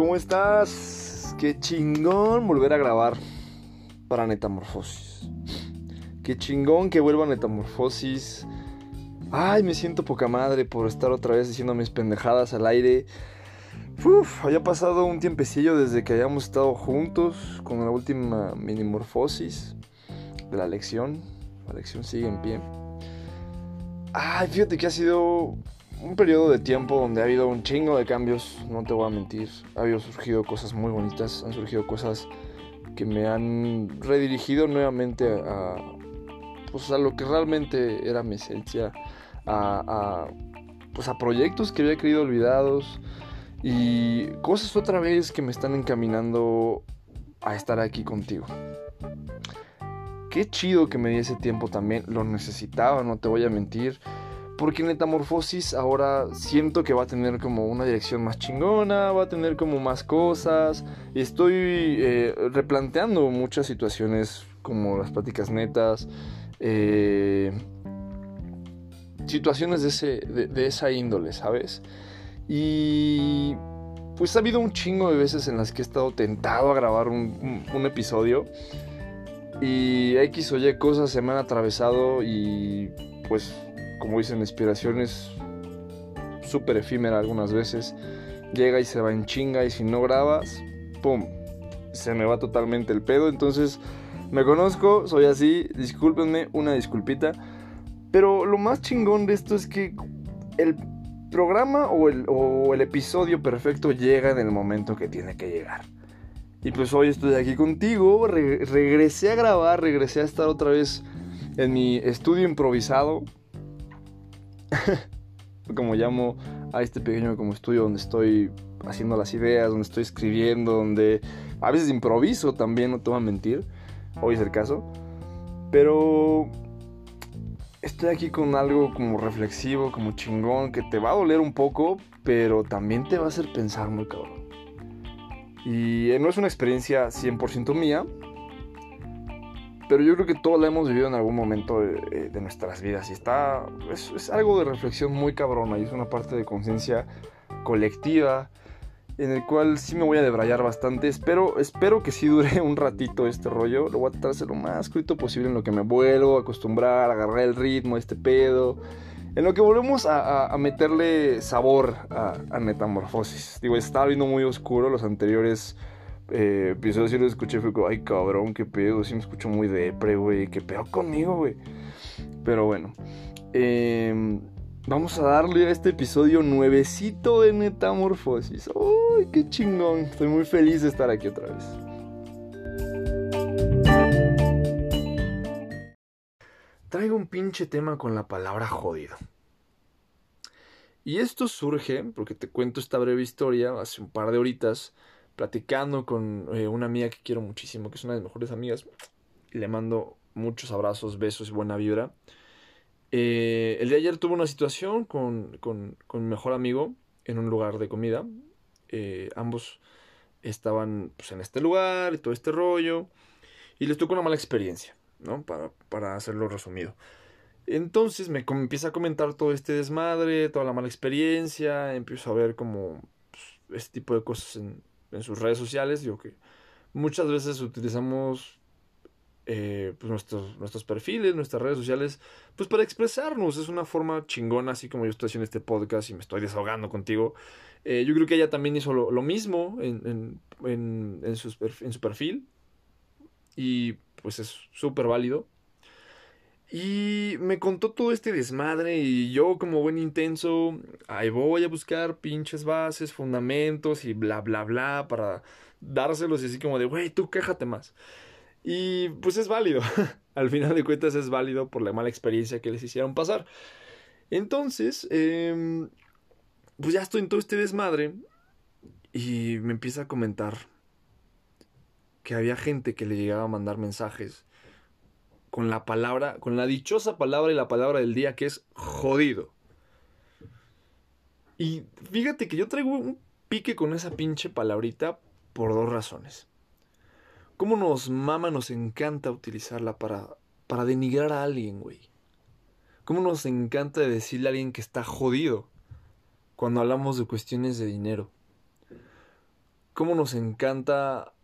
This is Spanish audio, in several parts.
¿cómo estás? Qué chingón volver a grabar para Netamorfosis. Qué chingón que vuelva Netamorfosis. Ay, me siento poca madre por estar otra vez diciendo mis pendejadas al aire. Uf, había pasado un tiempecillo desde que habíamos estado juntos con la última minimorfosis de la lección. La lección sigue en pie. Ay, fíjate que ha sido un periodo de tiempo donde ha habido un chingo de cambios, no te voy a mentir. Ha habido surgido cosas muy bonitas, han surgido cosas que me han redirigido nuevamente a, pues a lo que realmente era mi esencia, a, pues a proyectos que había creído olvidados y cosas otra vez que me están encaminando a estar aquí contigo. Qué chido que me di ese tiempo también, lo necesitaba, no te voy a mentir. Porque Metamorfosis ahora siento que va a tener como una dirección más chingona, va a tener como más cosas. Estoy eh, replanteando muchas situaciones como las pláticas netas. Eh, situaciones de, ese, de, esa índole, ¿sabes? Y pues ha habido un chingo de veces en las que he estado tentado a grabar un, un episodio. Y X o Y cosas se me han atravesado y pues como dicen, la inspiración es súper efímera algunas veces. Llega y se va en chinga y si no grabas, ¡pum! Se me va totalmente el pedo. Entonces, me conozco, soy así, discúlpenme, una disculpita. Pero lo más chingón de esto es que el programa o el, o el episodio perfecto llega en el momento que tiene que llegar. Y pues hoy estoy aquí contigo, regresé a grabar, regresé a estar otra vez en mi estudio improvisado, como llamo a este pequeño como estudio donde estoy haciendo las ideas, donde estoy escribiendo, donde a veces improviso también, no te voy a mentir, hoy es el caso, pero estoy aquí con algo como reflexivo, como chingón, que te va a doler un poco, pero también te va a hacer pensar muy cabrón. Y no es una experiencia 100% mía, pero yo creo que todos la hemos vivido en algún momento de, nuestras vidas y está, es, algo de reflexión muy cabrona y es una parte de conciencia colectiva en el cual sí me voy a debrayar bastante. Espero, espero que sí dure un ratito este rollo. Lo voy a tratar de lo más escrito posible en lo que me vuelvo a acostumbrar, agarrar el ritmo, este pedo. En lo que volvemos a, meterle sabor a, a, Metamorfosis. Digo, estaba viendo muy oscuro los anteriores eh, episodios sí lo escuché fue como, ay cabrón, qué pedo, sí me escucho muy depre, güey, qué pedo conmigo, güey. Pero bueno, em, vamos a darle a este episodio nuevecito de Metamorfosis. ¡Uy, qué chingón! Estoy muy feliz de estar aquí otra vez. Traigo un pinche tema con la palabra jodido. Y esto surge, porque te cuento esta breve historia, hace un par de horitas platicando con eh, una amiga que quiero muchísimo, que es una de mis mejores amigas. Y le mando muchos abrazos, besos y buena vibra. Eh, el de ayer tuve una situación con, con, con, mi mejor amigo en un lugar de comida. Eh, ambos estaban pues, en este lugar y todo este rollo. Y les tocó una mala experiencia, ¿no? Para, para hacerlo resumido. Entonces me, empieza a comentar todo este desmadre, toda la mala experiencia. Empiezo a ver como pues, este tipo de cosas en, en sus redes sociales. Digo que muchas veces utilizamos eh, pues nuestros, nuestros perfiles, nuestras redes sociales, pues para expresarnos. Es una forma chingona, así como yo estoy haciendo este podcast y me estoy desahogando contigo. Eh, yo creo que ella también hizo lo, mismo en, en, en, su, en su perfil. Y pues es súper válido. Y me contó todo este desmadre y yo como buen intenso, ahí voy a buscar pinches bases, fundamentos y bla, bla, bla para dárselos y así como de, güey, tú quéjate más. Y pues es válido, al final de cuentas es válido por la mala experiencia que les hicieron pasar. Entonces, eh, pues ya estoy en todo este desmadre y me empieza a comentar que había gente que le llegaba a mandar mensajes con la palabra, con la dichosa palabra y la palabra del día que es jodido. Y fíjate que yo traigo un pique con esa pinche palabrita por dos razones. ¿Cómo nos mama, nos encanta utilizarla para, para denigrar a alguien, güey? ¿Cómo nos encanta decirle a alguien que está jodido cuando hablamos de cuestiones de dinero? cómo nos encanta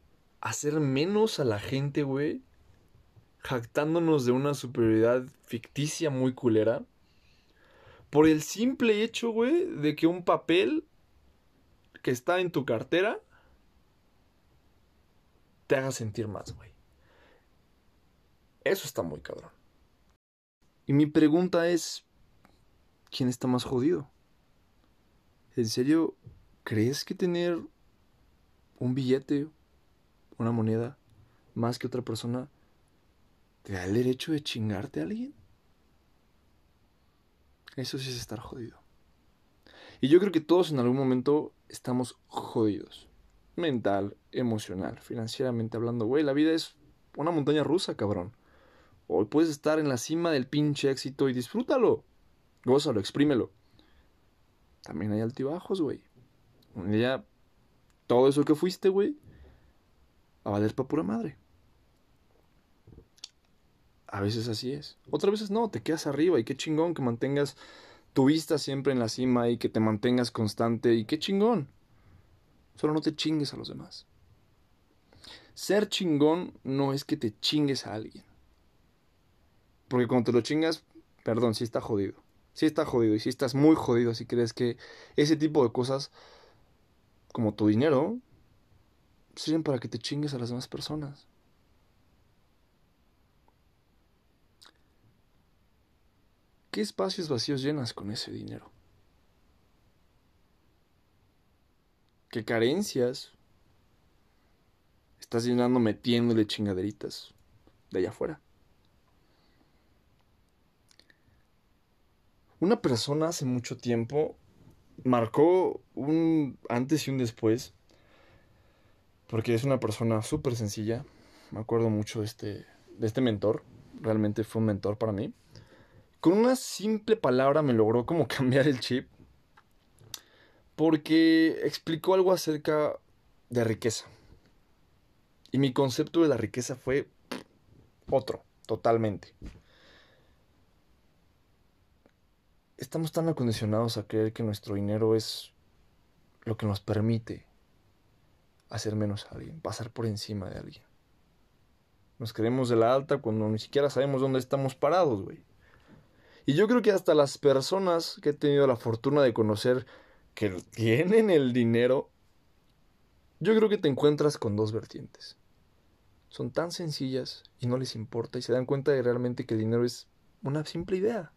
hacer menos a la gente, güey, jactándonos de una superioridad ficticia muy culera, por el simple hecho, güey, de que un papel que está en tu cartera te haga sentir más, güey. Eso está muy cabrón. Y mi pregunta es, ¿quién está más jodido? ¿En serio crees que tener un billete, una moneda, más que otra persona, te da el derecho de chingarte a alguien? Eso sí es estar jodido. Y yo creo que todos en algún momento estamos jodidos. Mental, emocional, financieramente hablando. Güey, la vida es una montaña rusa, cabrón. Hoy puedes estar en la cima del pinche éxito y disfrútalo. Gózalo, exprímelo. También hay altibajos, güey. Un día, todo eso que fuiste, güey, a valer pa' pura madre. A veces así es. Otras veces no, te quedas arriba y qué chingón que mantengas tu vista siempre en la cima y que te mantengas constante y qué chingón. Solo no te chingues a los demás. Ser chingón no es que te chingues a alguien. Porque cuando te lo chingas, perdón, sí está jodido. Sí está jodido y sí estás muy jodido si crees que ese tipo de cosas, como tu dinero, sirven para que te chingues a las demás personas. ¿Qué espacios vacíos llenas con ese dinero? ¿Qué carencias estás llenando metiéndole chingaderitas de allá afuera? Una persona hace mucho tiempo marcó un antes y un después, porque es una persona súper sencilla. Me acuerdo mucho de este, de este mentor, realmente fue un mentor para mí con una simple palabra me logró como cambiar el chip. Porque explicó algo acerca de riqueza. Y mi concepto de la riqueza fue otro, totalmente. Estamos tan acondicionados a creer que nuestro dinero es lo que nos permite hacer menos a alguien, pasar por encima de alguien. Nos creemos de la alta cuando ni siquiera sabemos dónde estamos parados, güey. Y yo creo que hasta las personas que he tenido la fortuna de conocer que tienen el dinero, yo creo que te encuentras con dos vertientes. Son tan sencillas y no les importa y se dan cuenta de realmente que el dinero es una simple idea.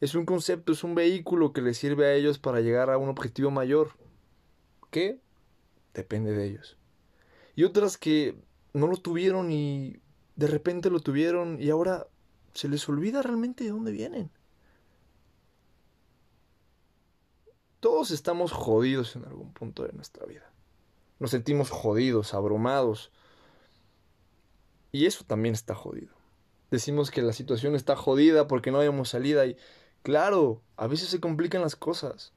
Es un concepto, es un vehículo que les sirve a ellos para llegar a un objetivo mayor. ¿Qué? Depende de ellos. Y otras que no lo tuvieron y de repente lo tuvieron y ahora se les olvida realmente de dónde vienen. Todos estamos jodidos en algún punto de nuestra vida. Nos sentimos jodidos, abrumados. Y eso también está jodido. Decimos que la situación está jodida porque no hayamos salida y claro, a veces se complican las cosas.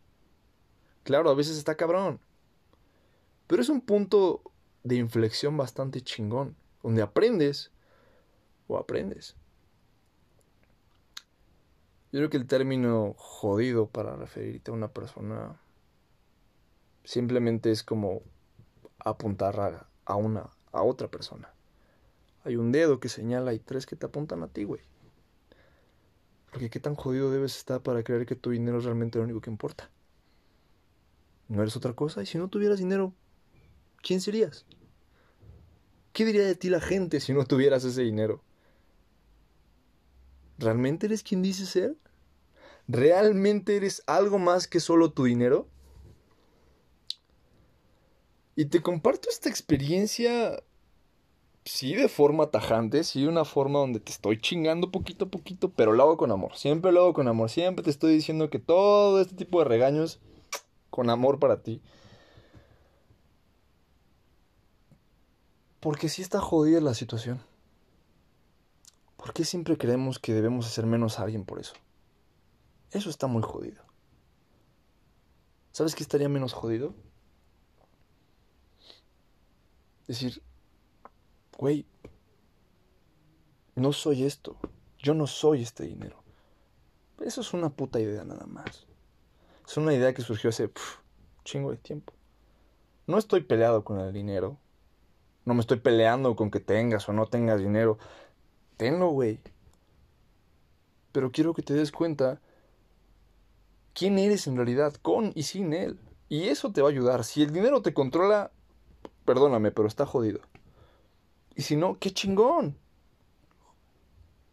Claro, a veces está cabrón. Pero es un punto de inflexión bastante chingón, donde aprendes o aprendes. Yo creo que el término jodido para referirte a una persona simplemente es como apuntar a, una a otra persona. Hay un dedo que señala y tres que te apuntan a ti, güey. Porque qué tan jodido debes estar para creer que tu dinero es realmente lo único que importa. No eres otra cosa y si no tuvieras dinero, ¿quién serías? ¿Qué diría de ti la gente si no tuvieras ese dinero? ¿Realmente eres quien dices ser? ¿Realmente eres algo más que solo tu dinero? Y te comparto esta experiencia, sí, de forma tajante, sí, de una forma donde te estoy chingando poquito a poquito, pero lo hago con amor. Siempre lo hago con amor. Siempre te estoy diciendo que todo este tipo de regaños, con amor para ti. Porque sí está jodida la situación. ¿Por qué siempre creemos que debemos hacer menos a alguien por eso? Eso está muy jodido. ¿Sabes qué estaría menos jodido? Decir, güey, no soy esto. Yo no soy este dinero. Eso es una puta idea nada más. Es una idea que surgió hace chingo de tiempo. No estoy peleado con el dinero. No me estoy peleando con que tengas o no tengas dinero. Tenlo, güey. Pero quiero que te des cuenta quién eres en realidad, con y sin él. Y eso te va a ayudar. Si el dinero te controla, perdóname, pero está jodido. Y si no, qué chingón.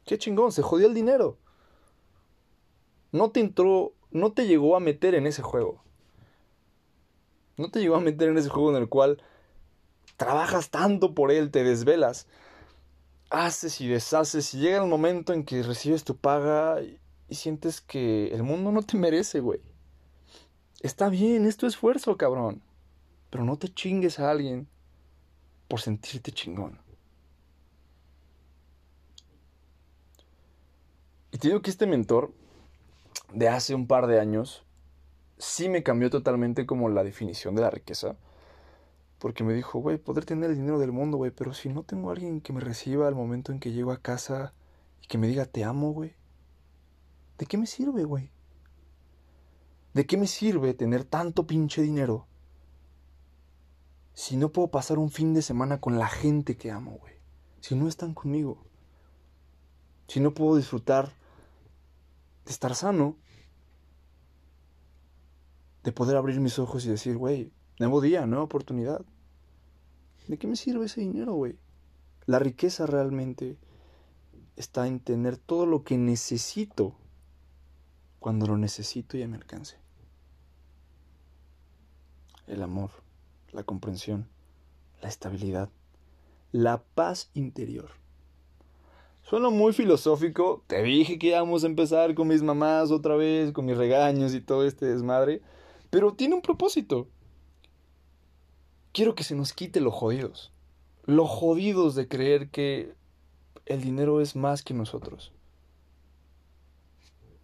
Qué chingón, se jodió el dinero. No te entró, no te llegó a meter en ese juego. No te llegó a meter en ese juego en el cual trabajas tanto por él, te desvelas, haces y deshaces y llega el momento en que recibes tu paga y sientes que el mundo no te merece, güey. Está bien, es tu esfuerzo, cabrón. Pero no te chingues a alguien por sentirte chingón. Y te digo que este mentor de hace un par de años sí me cambió totalmente como la definición de la riqueza. Porque me dijo, güey, poder tener el dinero del mundo, güey, pero si no tengo a alguien que me reciba al momento en que llego a casa y que me diga te amo, güey, ¿de qué me sirve, güey? ¿De qué me sirve tener tanto pinche dinero si no puedo pasar un fin de semana con la gente que amo, güey? Si no están conmigo. Si no puedo disfrutar de estar sano. De poder abrir mis ojos y decir, güey, nuevo día, nueva oportunidad. ¿De qué me sirve ese dinero, güey? La riqueza realmente está en tener todo lo que necesito cuando lo necesito y a mi alcance. El amor, la comprensión, la estabilidad, la paz interior. Suena muy filosófico. Te dije que íbamos a empezar con mis mamás otra vez, con mis regaños y todo este desmadre. Pero tiene un propósito. Quiero que se nos quite los jodidos. Los jodidos de creer que el dinero es más que nosotros.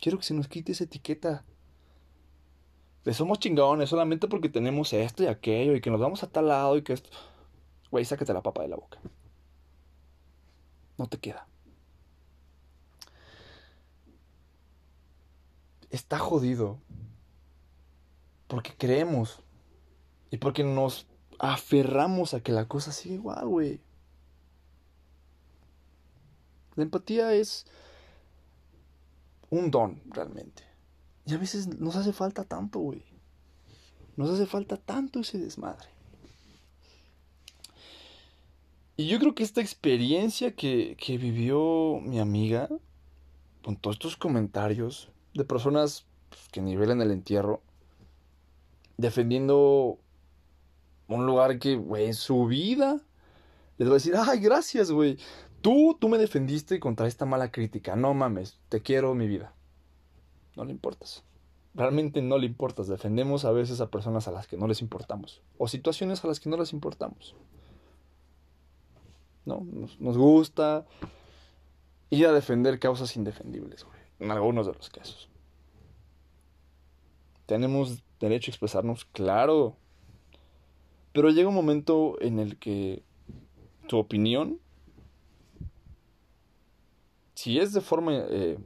Quiero que se nos quite esa etiqueta. De somos chingones solamente porque tenemos esto y aquello y que nos vamos a tal lado y que esto. Güey, sácate la papa de la boca. No te queda. Está jodido. Porque creemos. Y porque nos aferramos a que la cosa siga igual, güey. La empatía es un don, realmente. Y a veces nos hace falta tanto, güey. Nos hace falta tanto ese desmadre. Y yo creo que esta experiencia que, que vivió mi amiga, con todos estos comentarios de personas pues, que nivelan el entierro, defendiendo un lugar que, güey, en su vida les va a decir, ay, gracias, güey. Tú, tú me defendiste contra esta mala crítica. No mames, te quiero mi vida. No le importas. Realmente no le importas. Defendemos a veces a personas a las que no les importamos. O situaciones a las que no les importamos. ¿No? Nos, gusta ir a defender causas indefendibles, güey. En algunos de los casos. Tenemos derecho a expresarnos, claro. Pero llega un momento en el que tu opinión, si es de forma eh,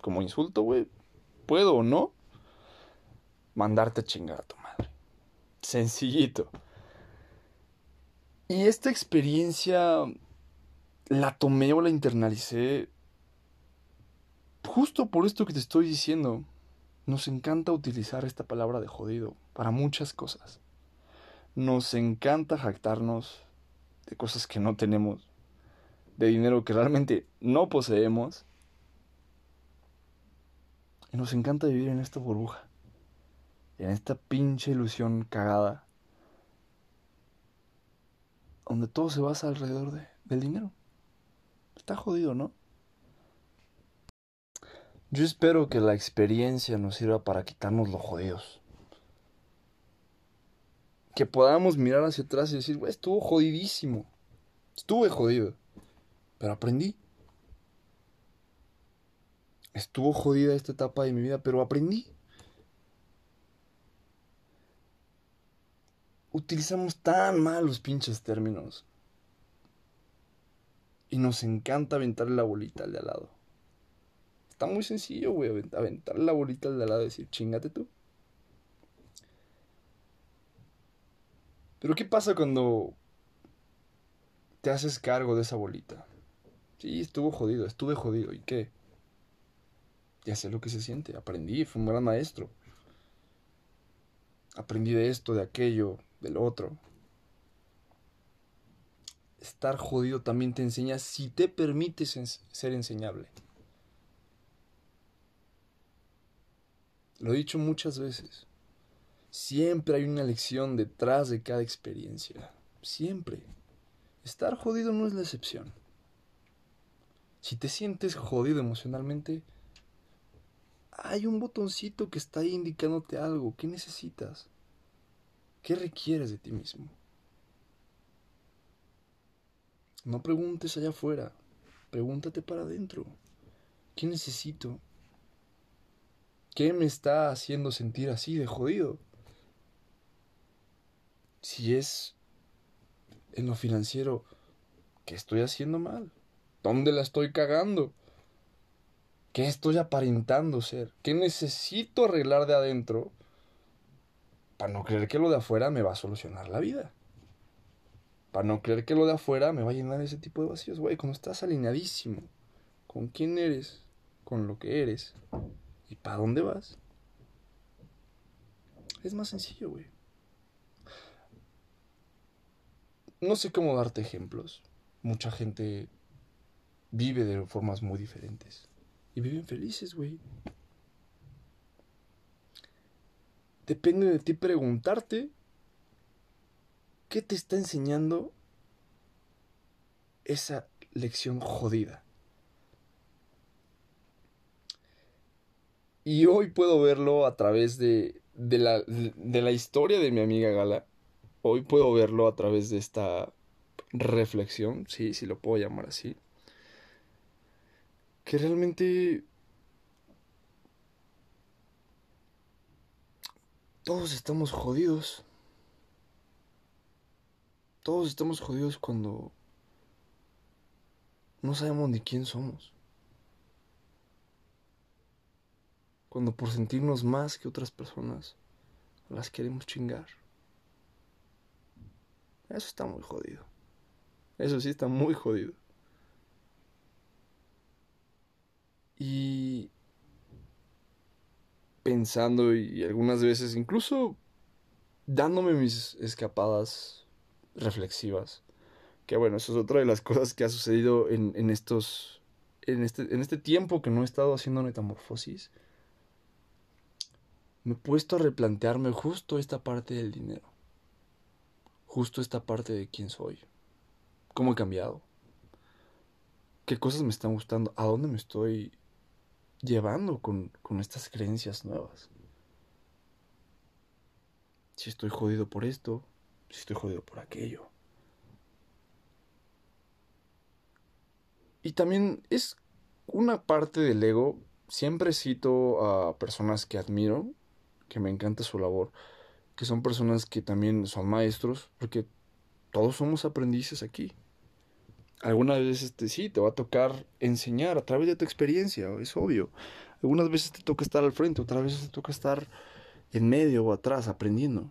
como insulto, güey, puedo o no mandarte a chingar a tu madre. Sencillito. Y esta experiencia la tomé o la internalicé justo por esto que te estoy diciendo. Nos encanta utilizar esta palabra de jodido para muchas cosas. Nos encanta jactarnos de cosas que no tenemos, de dinero que realmente no poseemos. Y nos encanta vivir en esta burbuja, en esta pinche ilusión cagada, donde todo se basa alrededor de, del dinero. Está jodido, ¿no? Yo espero que la experiencia nos sirva para quitarnos los jodidos que podamos mirar hacia atrás y decir, güey, estuvo jodidísimo. Estuve jodido. Pero aprendí. Estuvo jodida esta etapa de mi vida, pero aprendí. Utilizamos tan mal los pinches términos. Y nos encanta aventarle la bolita al de al lado. Está muy sencillo, güey, aventarle la bolita al de al lado y decir, chingate tú. Pero ¿qué pasa cuando te haces cargo de esa bolita? Sí, estuvo jodido, estuve jodido. ¿Y qué? Ya sé lo que se siente. Aprendí, fue un gran maestro. Aprendí de esto, de aquello, del otro. Estar jodido también te enseña si te permites ser enseñable. Lo he dicho muchas veces. Siempre hay una lección detrás de cada experiencia. Siempre. Estar jodido no es la excepción. Si te sientes jodido emocionalmente, hay un botoncito que está ahí indicándote algo. ¿Qué necesitas? ¿Qué requieres de ti mismo? No preguntes allá afuera, pregúntate para adentro. ¿Qué necesito? ¿Qué me está haciendo sentir así de jodido? Si es en lo financiero, ¿qué estoy haciendo mal? ¿Dónde la estoy cagando? ¿Qué estoy aparentando ser? ¿Qué necesito arreglar de adentro para no creer que lo de afuera me va a solucionar la vida? Para no creer que lo de afuera me va a llenar ese tipo de vacíos, güey. Cuando estás alineadísimo con quién eres, con lo que eres y para dónde vas, es más sencillo, güey. No sé cómo darte ejemplos. Mucha gente vive de formas muy diferentes. Y viven felices, güey. Depende de ti preguntarte qué te está enseñando esa lección jodida. Y hoy puedo verlo a través de, de, la, de la historia de mi amiga Gala. Hoy puedo verlo a través de esta reflexión, sí, si lo puedo llamar así que realmente todos estamos jodidos. Todos estamos jodidos cuando no sabemos ni quién somos. Cuando por sentirnos más que otras personas las queremos chingar. Eso está muy jodido. Eso sí está muy jodido. Y pensando y algunas veces incluso dándome mis escapadas reflexivas. Que bueno, eso es otra de las cosas que ha sucedido en, en estos. En este, en este tiempo que no he estado haciendo metamorfosis. Me he puesto a replantearme justo esta parte del dinero. Justo esta parte de quién soy. Cómo he cambiado. Qué cosas me están gustando. A dónde me estoy llevando con, estas creencias nuevas. Si estoy jodido por esto, si estoy jodido por aquello. Y también es una parte del ego. Siempre cito a personas que admiro, que me encanta su labor, que son personas que también son maestros, porque todos somos aprendices aquí algunas veces este, sí, te va a tocar enseñar a través de tu experiencia, es obvio. Algunas veces te toca estar al frente, otras veces te toca estar en medio o atrás aprendiendo.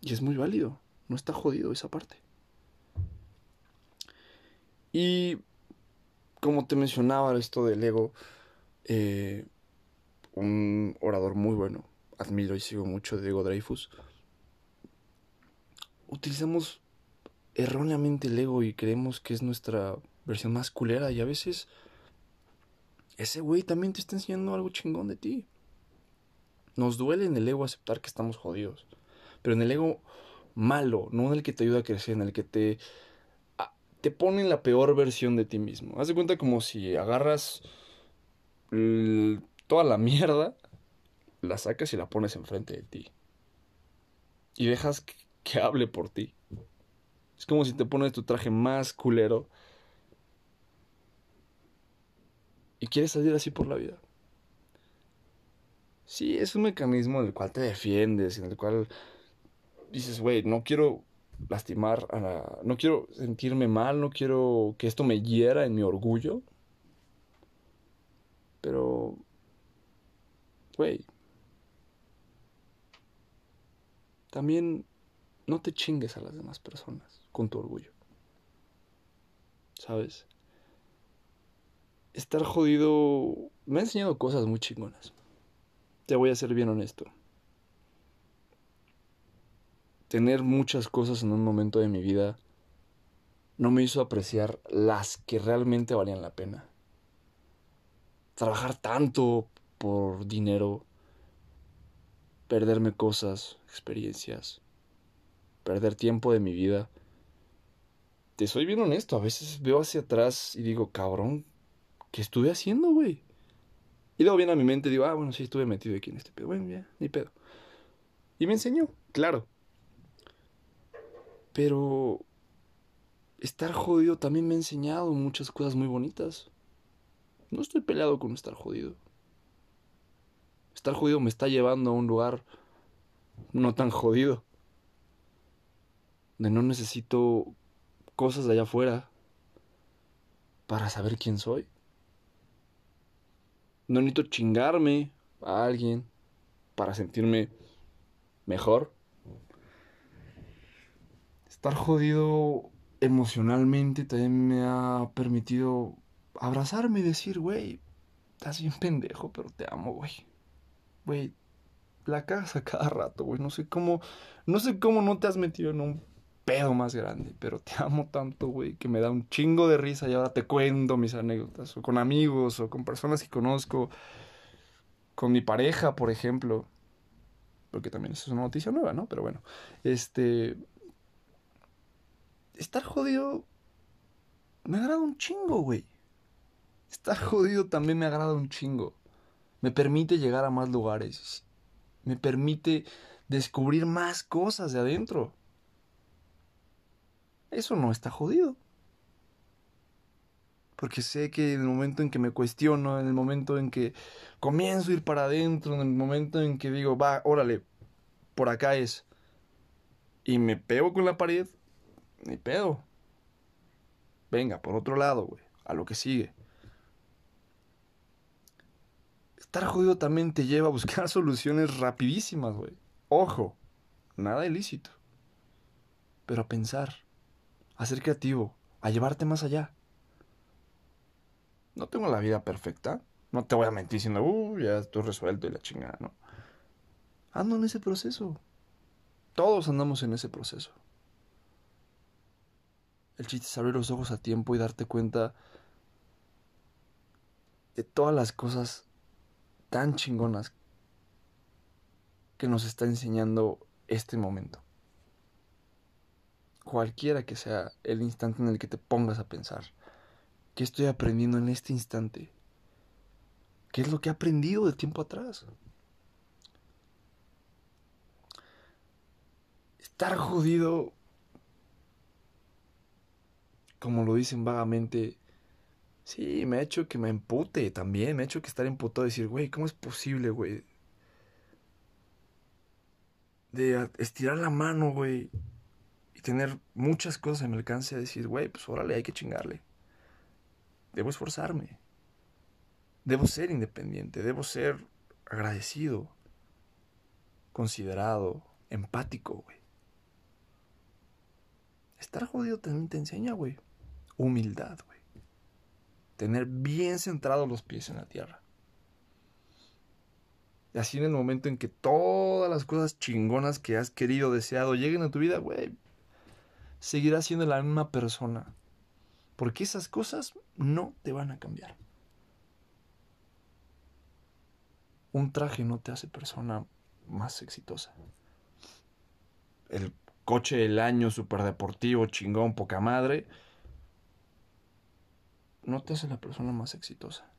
Y es muy válido, no está jodido esa parte. Y como te mencionaba esto del ego, eh, un orador muy bueno, admiro y sigo mucho Diego Dreyfus, utilizamos erróneamente el ego y creemos que es nuestra versión más culera y a veces ese güey también te está enseñando algo chingón de ti. Nos duele en el ego aceptar que estamos jodidos, pero en el ego malo, no en el que te ayuda a crecer, en el que te te pone en la peor versión de ti mismo. Haz de cuenta como si agarras toda la mierda, la sacas y la pones enfrente de ti. Y dejas que hable por ti. Es como si te pones tu traje más culero y quieres salir así por la vida. Sí, es un mecanismo en el cual te defiendes, en el cual dices, güey, no quiero lastimar a la... no quiero sentirme mal, no quiero que esto me hiera en mi orgullo. Pero, güey, también no te chingues a las demás personas con tu orgullo. ¿Sabes? Estar jodido me ha enseñado cosas muy chingonas. Te voy a ser bien honesto. Tener muchas cosas en un momento de mi vida no me hizo apreciar las que realmente valían la pena. Trabajar tanto por dinero, perderme cosas, experiencias, perder tiempo de mi vida. Te soy bien honesto, a veces veo hacia atrás y digo, cabrón, ¿qué estuve haciendo, güey? Y luego viene a mi mente y digo, ah, bueno, sí, estuve metido aquí en este pedo. Bueno, ya, ni pedo. Y me enseñó, claro. Pero estar jodido también me ha enseñado muchas cosas muy bonitas. No estoy peleado con estar jodido. Estar jodido me está llevando a un lugar no tan jodido. De no necesito cosas de allá afuera para saber quién soy. No necesito chingarme a alguien para sentirme mejor. Estar jodido emocionalmente también me ha permitido abrazarme y decir, güey, estás bien pendejo, pero te amo, güey. Güey, la casa cada rato, güey. No sé cómo, no sé cómo no te has metido en un pedo más grande, pero te amo tanto, güey, que me da un chingo de risa y ahora te cuento mis anécdotas, o con amigos, o con personas que conozco, con mi pareja, por ejemplo, porque también eso es una noticia nueva, ¿no? Pero bueno, este, estar jodido me agrada un chingo, güey. Estar jodido también me agrada un chingo. Me permite llegar a más lugares. Me permite descubrir más cosas de adentro. Eso no está jodido. Porque sé que en el momento en que me cuestiono, en el momento en que comienzo a ir para adentro, en el momento en que digo, va, órale, por acá es, y me pego con la pared, ni pedo. Venga, por otro lado, güey. A lo que sigue. Estar jodido también te lleva a buscar soluciones rapidísimas, güey. Ojo, nada ilícito. Pero pensar, a ser creativo, a llevarte más allá. No tengo la vida perfecta. No te voy a mentir diciendo, uh, ya estoy resuelto y la chingada, ¿no? Ando en ese proceso. Todos andamos en ese proceso. El chiste es abrir los ojos a tiempo y darte cuenta de todas las cosas tan chingonas que nos está enseñando este momento. Cualquiera que sea el instante en el que te pongas a pensar, ¿qué estoy aprendiendo en este instante? ¿Qué es lo que he aprendido de tiempo atrás? Estar jodido como lo dicen vagamente, sí, me ha hecho que me empute también, me ha hecho que estar emputado y decir, güey, ¿cómo es posible, güey? De estirar la mano, güey, tener muchas cosas en mi alcance a decir, güey, pues órale, hay que chingarle. Debo esforzarme. Debo ser independiente, debo ser agradecido, considerado, empático, güey. Estar jodido también te enseña, güey humildad, güey. Tener bien centrados los pies en la tierra. Y así en el momento en que todas las cosas chingonas que has querido, deseado, lleguen a tu vida, güey, seguirás siendo la misma persona. Porque esas cosas no te van a cambiar. Un traje no te hace persona más exitosa. El coche del año, super deportivo, chingón, poca madre, no te hace la persona más exitosa.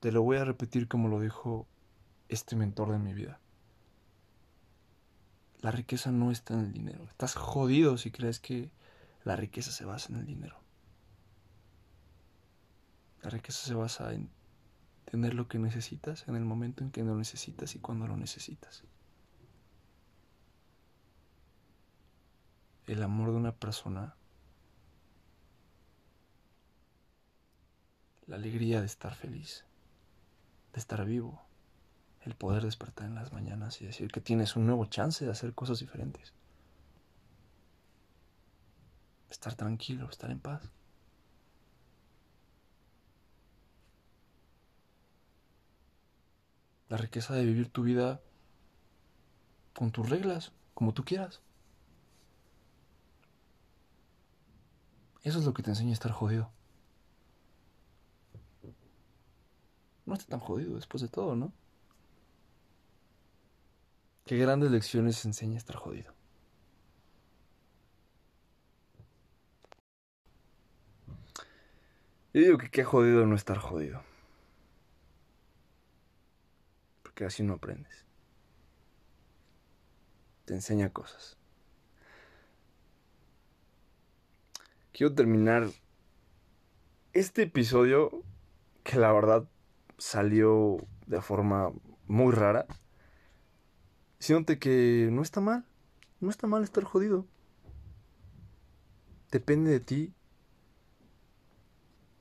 Te lo voy a repetir como lo dijo este mentor de mi vida. La riqueza no está en el dinero. Estás jodido si crees que la riqueza se basa en el dinero. La riqueza se basa en tener lo que necesitas en el momento en que lo necesitas y cuando lo necesitas. el amor de una persona, la alegría de estar feliz, de estar vivo, el poder despertar en las mañanas y decir que tienes un nuevo chance de hacer cosas diferentes. Estar tranquilo, estar en paz. La riqueza de vivir tu vida con tus reglas, como tú quieras. Eso es lo que te enseña a estar jodido. No está tan jodido después de todo, ¿no? Qué grandes lecciones enseña estar jodido. Yo digo que qué jodido no estar jodido. Porque así no aprendes. Te enseña cosas. Quiero terminar este episodio que la verdad salió de forma muy rara. Diciéndote que no está mal. No está mal estar jodido. Depende de ti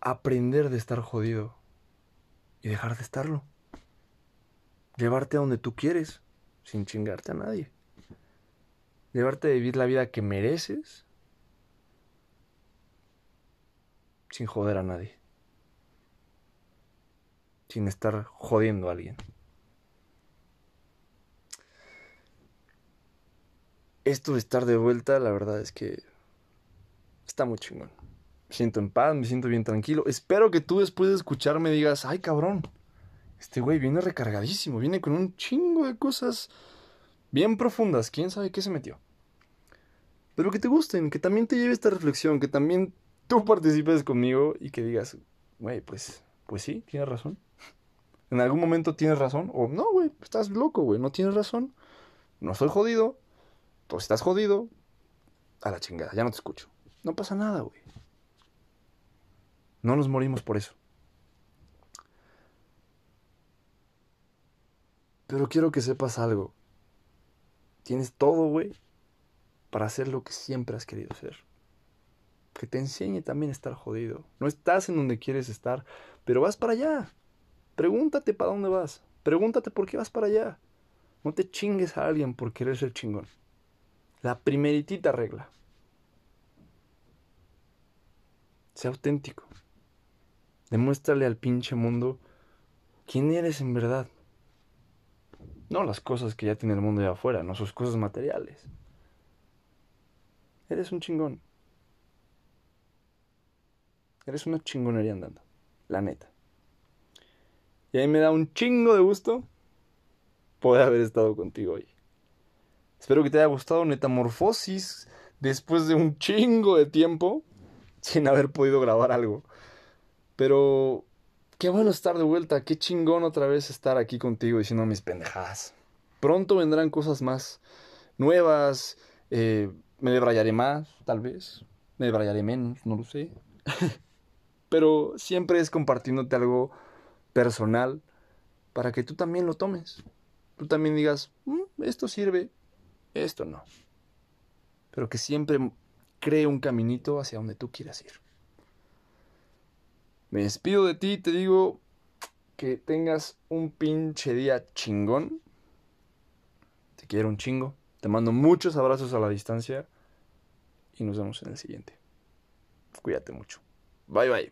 aprender de estar jodido y dejar de estarlo. Llevarte a donde tú quieres, sin chingarte a nadie. Llevarte a vivir la vida que mereces, sin joder a nadie. Sin estar jodiendo a alguien. Esto de estar de vuelta, la verdad es que está muy chingón me siento en paz, me siento bien tranquilo. Espero que tú después de escucharme digas, ay cabrón, este güey viene recargadísimo, viene con un chingo de cosas bien profundas, quién sabe qué se metió. Pero que te gusten, que también te lleve esta reflexión, que también tú participes conmigo y que digas, güey, pues, pues sí, tienes razón. En algún momento tienes razón, o no, güey, estás loco, güey, no tienes razón. No soy jodido, tú estás jodido, a la chingada, ya no te escucho. No pasa nada, güey. No nos morimos por eso. Pero quiero que sepas algo. Tienes todo, güey, para hacer lo que siempre has querido ser. Que te enseñe también a estar jodido. No estás en donde quieres estar, pero vas para allá. Pregúntate para dónde vas. Pregúntate por qué vas para allá. No te chingues a alguien por querer ser chingón. La primeritita regla. Sea auténtico. Demuéstrale al pinche mundo quién eres en verdad. No las cosas que ya tiene el mundo de afuera, no sus cosas materiales. Eres un chingón. Eres una chingonería andando. La neta. Y a mí me da un chingo de gusto poder haber estado contigo hoy. Espero que te haya gustado Metamorfosis después de un chingo de tiempo sin haber podido grabar algo. Pero qué bueno estar de vuelta, qué chingón otra vez estar aquí contigo diciendo mis pendejadas. Pronto vendrán cosas más nuevas, eh, me debrayaré más, tal vez, me debrayaré menos, no lo sé. Pero siempre es compartiéndote algo personal para que tú también lo tomes. Tú también digas, mm, esto sirve, esto no. Pero que siempre cree un caminito hacia donde tú quieras ir. Me despido de ti, te digo que tengas un pinche día chingón. Te quiero un chingo. Te mando muchos abrazos a la distancia y nos vemos en el siguiente. Cuídate mucho. Bye bye.